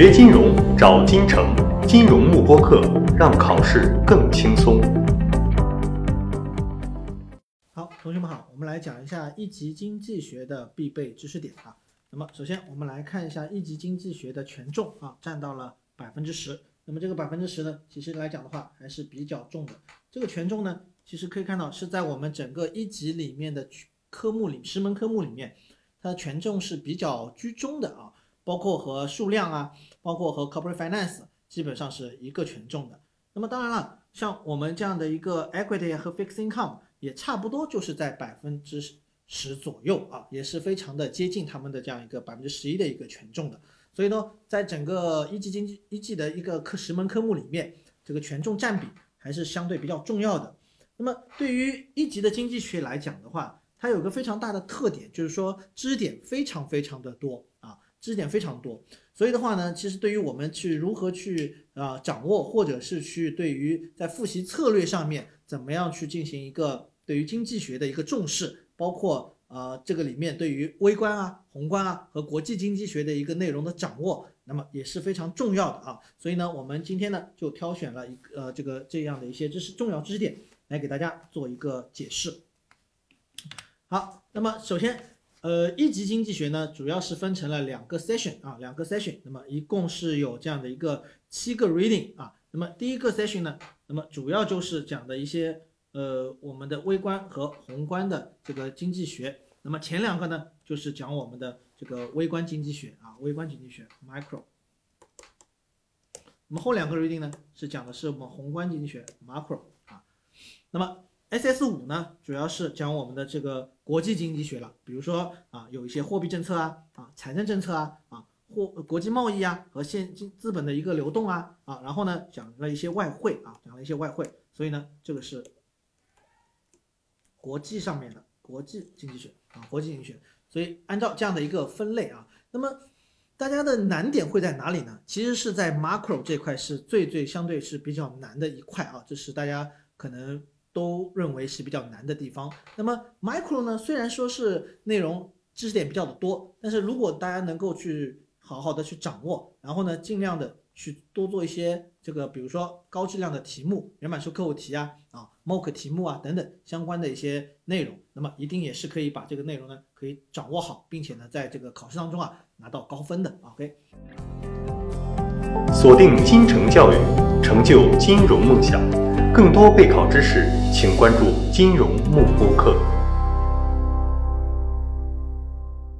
学金融找金城，金融慕播课，让考试更轻松。好，同学们好，我们来讲一下一级经济学的必备知识点啊。那么首先我们来看一下一级经济学的权重啊，占到了百分之十。那么这个百分之十呢，其实来讲的话还是比较重的。这个权重呢，其实可以看到是在我们整个一级里面的科目里，十门科目里面，它的权重是比较居中的啊。包括和数量啊，包括和 corporate finance 基本上是一个权重的。那么当然了，像我们这样的一个 equity 和 fixed income 也差不多就是在百分之十左右啊，也是非常的接近他们的这样一个百分之十一的一个权重的。所以呢，在整个一级经济一级的一个科十门科目里面，这个权重占比还是相对比较重要的。那么对于一级的经济学来讲的话，它有个非常大的特点，就是说知识点非常非常的多。知识点非常多，所以的话呢，其实对于我们去如何去啊掌握，或者是去对于在复习策略上面怎么样去进行一个对于经济学的一个重视，包括呃这个里面对于微观啊、宏观啊和国际经济学的一个内容的掌握，那么也是非常重要的啊。所以呢，我们今天呢就挑选了一个呃这个这样的一些知识重要知识点来给大家做一个解释。好，那么首先。呃，一级经济学呢，主要是分成了两个 session 啊，两个 session，那么一共是有这样的一个七个 reading 啊。那么第一个 session 呢，那么主要就是讲的一些呃我们的微观和宏观的这个经济学。那么前两个呢，就是讲我们的这个微观经济学啊，微观经济学 micro。那么后两个 reading 呢，是讲的是我们宏观经济学 macro 啊。那么 S S 五呢，主要是讲我们的这个国际经济学了，比如说啊，有一些货币政策啊，啊，财政政策啊，啊，货国际贸易啊和现金资本的一个流动啊，啊，然后呢讲了一些外汇啊，讲了一些外汇，所以呢这个是国际上面的国际经济学啊，国际经济学，所以按照这样的一个分类啊，那么大家的难点会在哪里呢？其实是在 macro 这块是最最相对是比较难的一块啊，这是大家可能。都认为是比较难的地方。那么 micro 呢？虽然说是内容知识点比较的多，但是如果大家能够去好好的去掌握，然后呢，尽量的去多做一些这个，比如说高质量的题目、原版书课后题啊、啊 mock 题目啊等等相关的一些内容，那么一定也是可以把这个内容呢可以掌握好，并且呢，在这个考试当中啊拿到高分的。OK，锁定金城教育，成就金融梦想。更多备考知识，请关注金融幕布课。